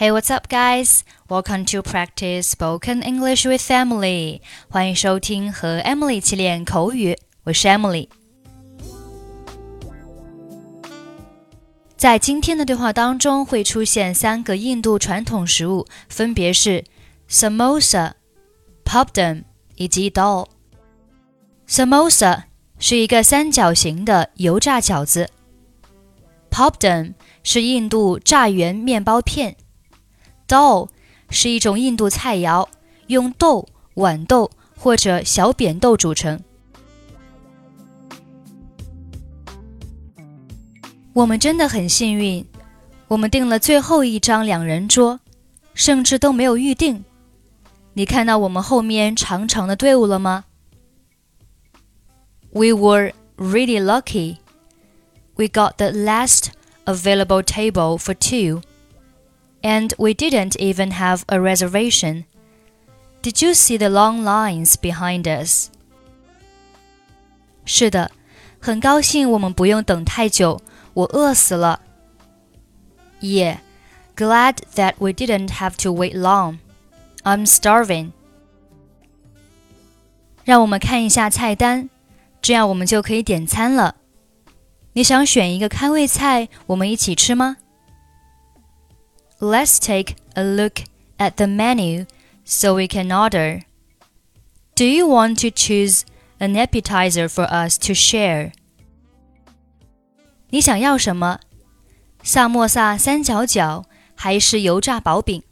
Hey, what's up, guys? Welcome to practice spoken English with Emily. 欢迎收听和 Emily 一起练口语。我是 Emily。在今天的对话当中会出现三个印度传统食物，分别是 samosa、popdom 以及 dal。samosa 是一个三角形的油炸饺子，popdom 是印度炸圆面包片。Dal 是一种印度菜肴，用豆、豌豆或者小扁豆组成。我们真的很幸运，我们订了最后一张两人桌，甚至都没有预定。你看到我们后面长长的队伍了吗？We were really lucky. We got the last available table for two and we didn't even have a reservation. Did you see the long lines behind us? 是的，很高兴我们不用等太久，我饿死了。Yeah, glad that we didn't have to wait long. I'm starving. 让我们看一下菜单，这样我们就可以点餐了。你想选一个开胃菜，我们一起吃吗 Let's take a look at the menu so we can order. Do you want to choose an appetizer for us to share? 你想要什么？萨莫萨三角角还是油炸薄饼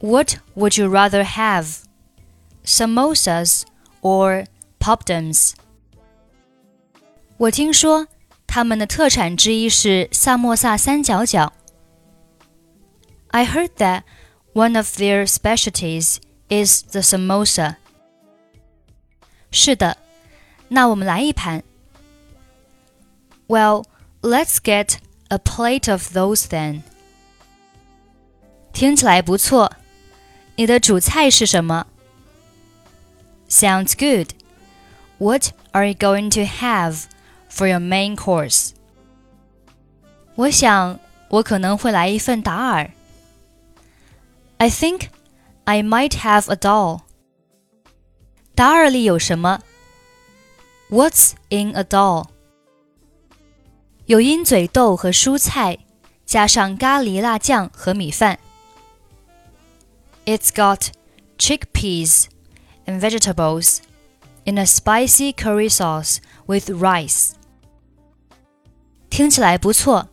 ？What would you rather have? Samosas or poppadoms? 我听说他们的特产之一是萨莫萨三角角。I heard that one of their specialties is the samosa. 是的，那我们来一盘。Well, let's get a plate of those then. 听起来不错。你的主菜是什么？Sounds good. What are you going to have for your main course? 我想我可能会来一份达尔。 I think I might have a dahl. what's in a dahl？有鹰嘴豆和蔬菜，加上咖喱辣酱和米饭。It's got chickpeas and vegetables in a spicy curry sauce with rice. 听起来不错。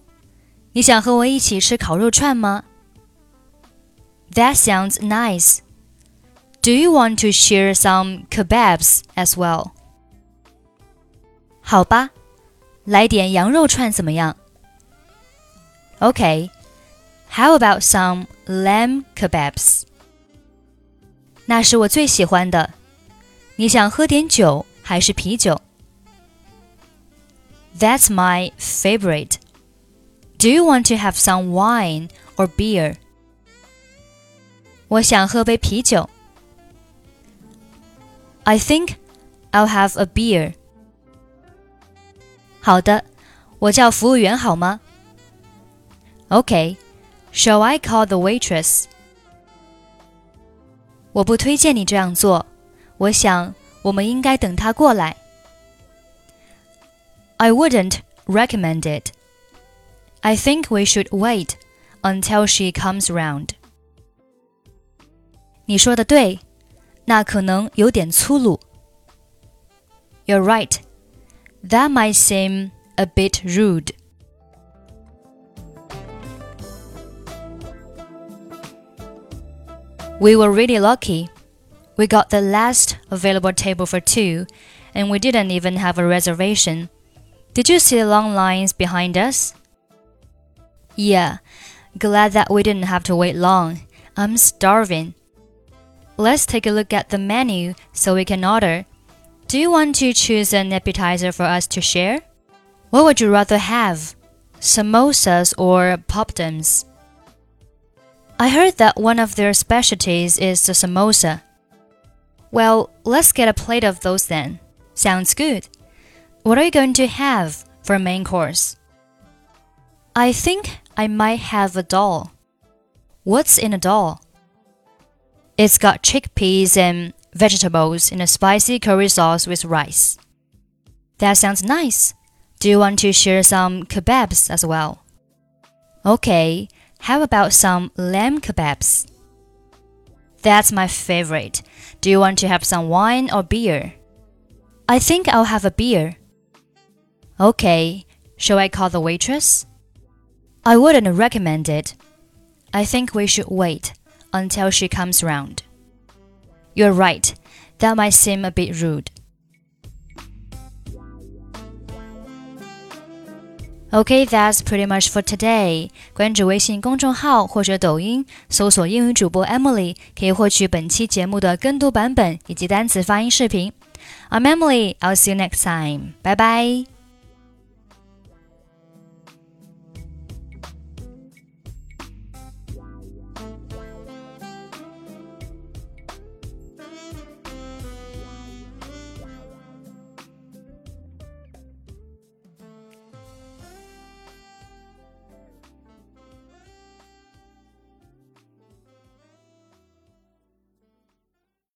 你想和我一起吃烤肉串吗？？that sounds nice. Do you want to share some kebabs as well? 好吧，来点羊肉串怎么样？Okay, how about some lamb kebabs? 那是我最喜欢的。你想喝点酒还是啤酒？That's my favorite. Do you want to have some wine or beer? 我想喝杯啤酒。I think I'll have a beer. 好的，我叫服务员好吗？Okay, shall I call the waitress? 我不推荐你这样做，我想我们应该等她过来。I wouldn't recommend it. I think we should wait until she comes round. 你说的对，那可能有点粗鲁。You're right. That might seem a bit rude. We were really lucky. We got the last available table for two, and we didn't even have a reservation. Did you see the long lines behind us? Yeah, glad that we didn't have to wait long. I'm starving. Let's take a look at the menu so we can order. Do you want to choose an appetizer for us to share? What would you rather have? Samosas or poppadoms? I heard that one of their specialties is the samosa. Well, let's get a plate of those then. Sounds good. What are you going to have for main course? I think I might have a dahl. What's in a dahl? It's got chickpeas and vegetables in a spicy curry sauce with rice. That sounds nice. Do you want to share some kebabs as well? Okay, how about some lamb kebabs? That's my favorite. Do you want to have some wine or beer? I think I'll have a beer. Okay, shall I call the waitress? I wouldn't recommend it. I think we should wait until she comes round. You're right, that might seem a bit rude. Okay, that's pretty much for today. 关注微信公众号或者抖音，搜索英语主播 Emily，可以获取本期节目的跟读版本以及单词发音视频。I'm Emily. I'll see you next time. Bye bye.